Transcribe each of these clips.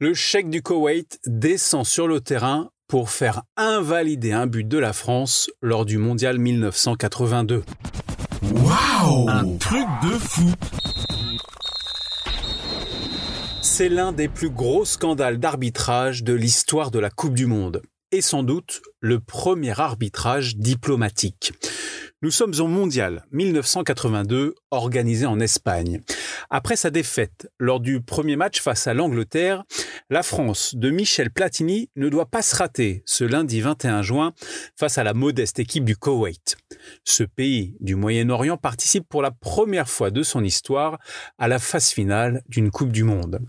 Le cheikh du Koweït descend sur le terrain pour faire invalider un but de la France lors du mondial 1982. Waouh Un truc de fou C'est l'un des plus gros scandales d'arbitrage de l'histoire de la Coupe du Monde et sans doute le premier arbitrage diplomatique. Nous sommes au Mondial 1982, organisé en Espagne. Après sa défaite lors du premier match face à l'Angleterre, la France de Michel Platini ne doit pas se rater ce lundi 21 juin face à la modeste équipe du Koweït. Ce pays du Moyen-Orient participe pour la première fois de son histoire à la phase finale d'une Coupe du Monde.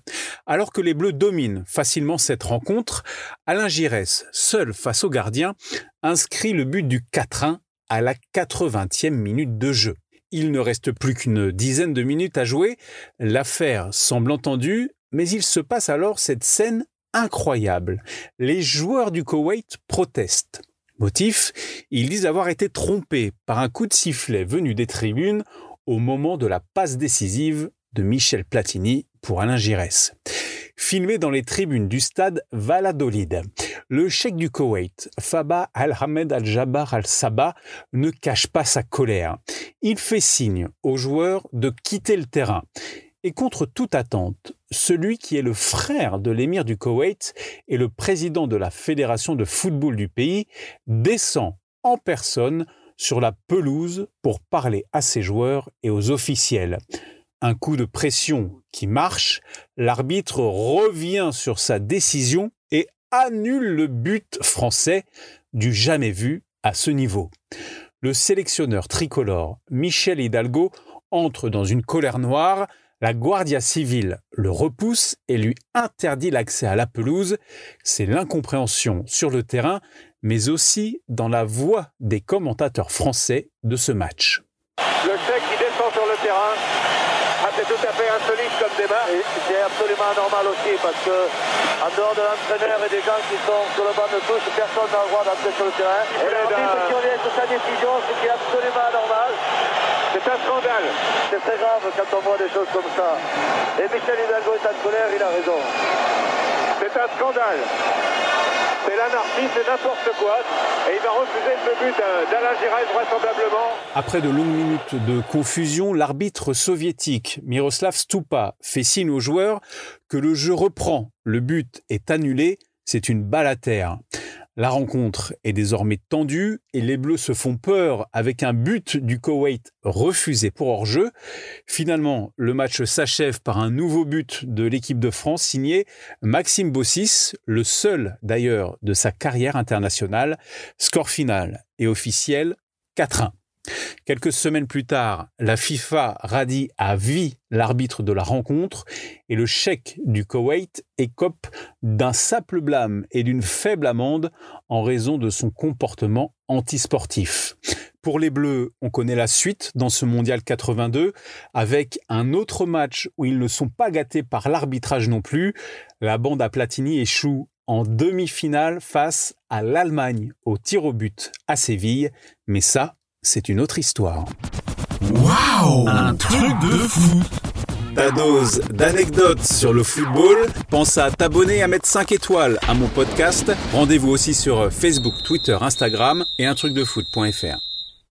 Alors que les Bleus dominent facilement cette rencontre, Alain Giresse, seul face au gardien, inscrit le but du 4-1 à la 80e minute de jeu. Il ne reste plus qu'une dizaine de minutes à jouer, l'affaire semble entendue, mais il se passe alors cette scène incroyable. Les joueurs du Koweït protestent. Motif, ils disent avoir été trompés par un coup de sifflet venu des tribunes au moment de la passe décisive de Michel Platini pour Alain Giresse filmé dans les tribunes du stade Valladolid. Le cheikh du Koweït, Faba Al-Hamed Al-Jabbar Al-Sabah, ne cache pas sa colère. Il fait signe aux joueurs de quitter le terrain. Et contre toute attente, celui qui est le frère de l'émir du Koweït et le président de la fédération de football du pays descend en personne sur la pelouse pour parler à ses joueurs et aux officiels un coup de pression qui marche, l'arbitre revient sur sa décision annule le but français du jamais vu à ce niveau. Le sélectionneur tricolore Michel Hidalgo entre dans une colère noire, la Guardia civile le repousse et lui interdit l'accès à la pelouse. C'est l'incompréhension sur le terrain, mais aussi dans la voix des commentateurs français de ce match. Le chèque qui descend sur le terrain, c'est tout à fait insolite comme débat. Et c'est absolument normal aussi parce que, en dehors de l'entraîneur et des gens qui sont sur le banc de touche, personne n'a le droit d'entrer sur le terrain. Et l'arbitre qui revient sur sa décision, ce qui est absolument anormal. C'est un scandale. C'est très grave quand on voit des choses comme ça. Et Michel Hidalgo est en colère, il a raison. C'est un scandale n'importe quoi. Et il va refuser but d'Alain vraisemblablement. Après de longues minutes de confusion, l'arbitre soviétique Miroslav Stupa fait signe aux joueurs que le jeu reprend. Le but est annulé, c'est une balle à terre. La rencontre est désormais tendue et les Bleus se font peur avec un but du Koweït refusé pour hors-jeu. Finalement, le match s'achève par un nouveau but de l'équipe de France signé Maxime Bossis, le seul d'ailleurs de sa carrière internationale. Score final et officiel 4-1. Quelques semaines plus tard, la FIFA radie à vie l'arbitre de la rencontre et le chèque du Koweït écope d'un simple blâme et d'une faible amende en raison de son comportement antisportif. Pour les Bleus, on connaît la suite dans ce mondial 82 avec un autre match où ils ne sont pas gâtés par l'arbitrage non plus. La bande à Platini échoue en demi-finale face à l'Allemagne au tir au but à Séville, mais ça, c'est une autre histoire. Waouh Un truc de fou ta dose d'anecdotes sur le football. Pense à t'abonner, à mettre 5 étoiles à mon podcast. Rendez-vous aussi sur Facebook, Twitter, Instagram et un truc de foot.fr.